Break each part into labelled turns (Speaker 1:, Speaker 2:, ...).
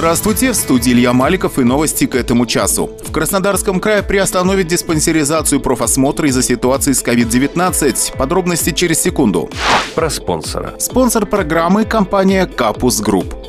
Speaker 1: Здравствуйте, в студии Илья Маликов и новости к этому часу. В Краснодарском крае приостановит диспансеризацию профосмотра из-за ситуации с COVID-19. Подробности через секунду.
Speaker 2: Про спонсора.
Speaker 1: Спонсор программы – компания «Капус Групп».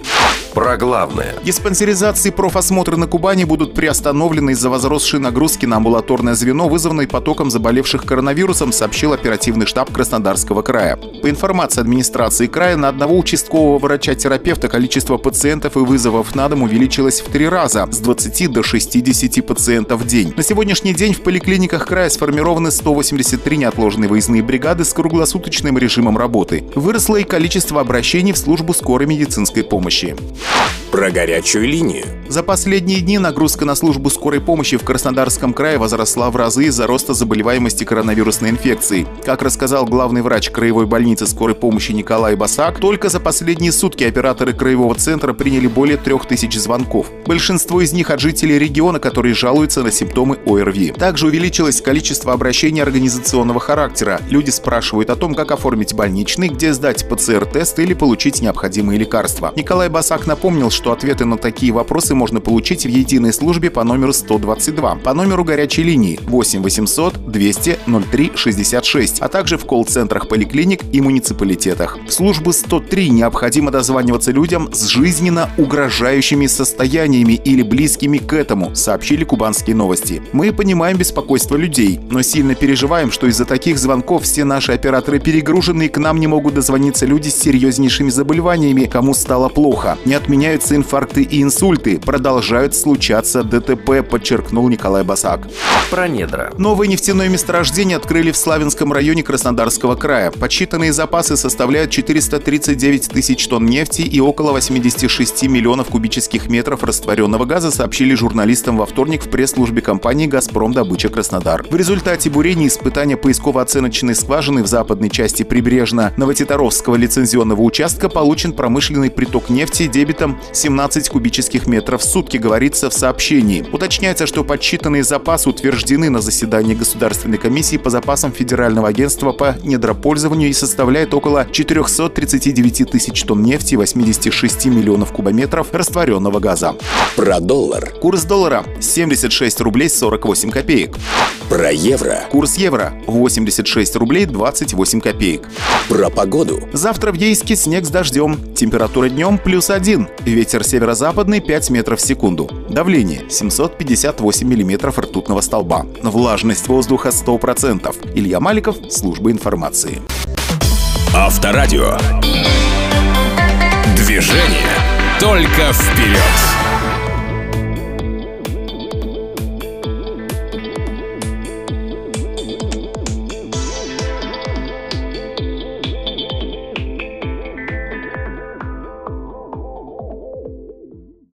Speaker 2: Про главное.
Speaker 1: Диспансеризации и профосмотры на Кубани будут приостановлены из-за возросшей нагрузки на амбулаторное звено, вызванной потоком заболевших коронавирусом, сообщил оперативный штаб Краснодарского края. По информации администрации края, на одного участкового врача-терапевта количество пациентов и вызовов на дом увеличилось в три раза – с 20 до 60 пациентов в день. На сегодняшний день в поликлиниках края сформированы 183 неотложные выездные бригады с круглосуточным режимом работы. Выросло и количество обращений в службу скорой медицинской помощи. Yeah.
Speaker 2: Про горячую линию.
Speaker 1: За последние дни нагрузка на службу скорой помощи в Краснодарском крае возросла в разы из-за роста заболеваемости коронавирусной инфекцией. Как рассказал главный врач краевой больницы скорой помощи Николай Басак, только за последние сутки операторы краевого центра приняли более трех тысяч звонков. Большинство из них от жителей региона, которые жалуются на симптомы ОРВИ. Также увеличилось количество обращений организационного характера. Люди спрашивают о том, как оформить больничный, где сдать ПЦР-тест или получить необходимые лекарства. Николай Басак напомнил, что ответы на такие вопросы можно получить в единой службе по номеру 122, по номеру горячей линии 8 800 200 03 66, а также в колл-центрах поликлиник и муниципалитетах. В службу 103 необходимо дозваниваться людям с жизненно угрожающими состояниями или близкими к этому, сообщили кубанские новости. Мы понимаем беспокойство людей, но сильно переживаем, что из-за таких звонков все наши операторы перегружены и к нам не могут дозвониться люди с серьезнейшими заболеваниями, кому стало плохо. Не отменяются инфаркты и инсульты, продолжают случаться ДТП, подчеркнул Николай Басак.
Speaker 2: Про недра.
Speaker 1: Новое нефтяное месторождение открыли в Славянском районе Краснодарского края. Подсчитанные запасы составляют 439 тысяч тонн нефти и около 86 миллионов кубических метров растворенного газа, сообщили журналистам во вторник в пресс-службе компании «Газпром Добыча Краснодар». В результате бурения испытания поисково-оценочной скважины в западной части прибрежно-Новотитаровского лицензионного участка получен промышленный приток нефти дебитом 17 кубических метров в сутки, говорится в сообщении. Уточняется, что подсчитанные запасы утверждены на заседании Государственной комиссии по запасам Федерального агентства по недропользованию и составляет около 439 тысяч тонн нефти и 86 миллионов кубометров растворенного газа.
Speaker 2: Про доллар.
Speaker 1: Курс доллара 76 рублей 48 копеек.
Speaker 2: Про евро.
Speaker 1: Курс евро 86 рублей 28 копеек.
Speaker 2: Про погоду.
Speaker 1: Завтра в Ейске снег с дождем. Температура днем плюс 1. Ветер северо-западный 5 метров в секунду. Давление 758 миллиметров ртутного столба. Влажность воздуха 100%. Илья Маликов, служба информации.
Speaker 2: Авторадио. Движение только вперед.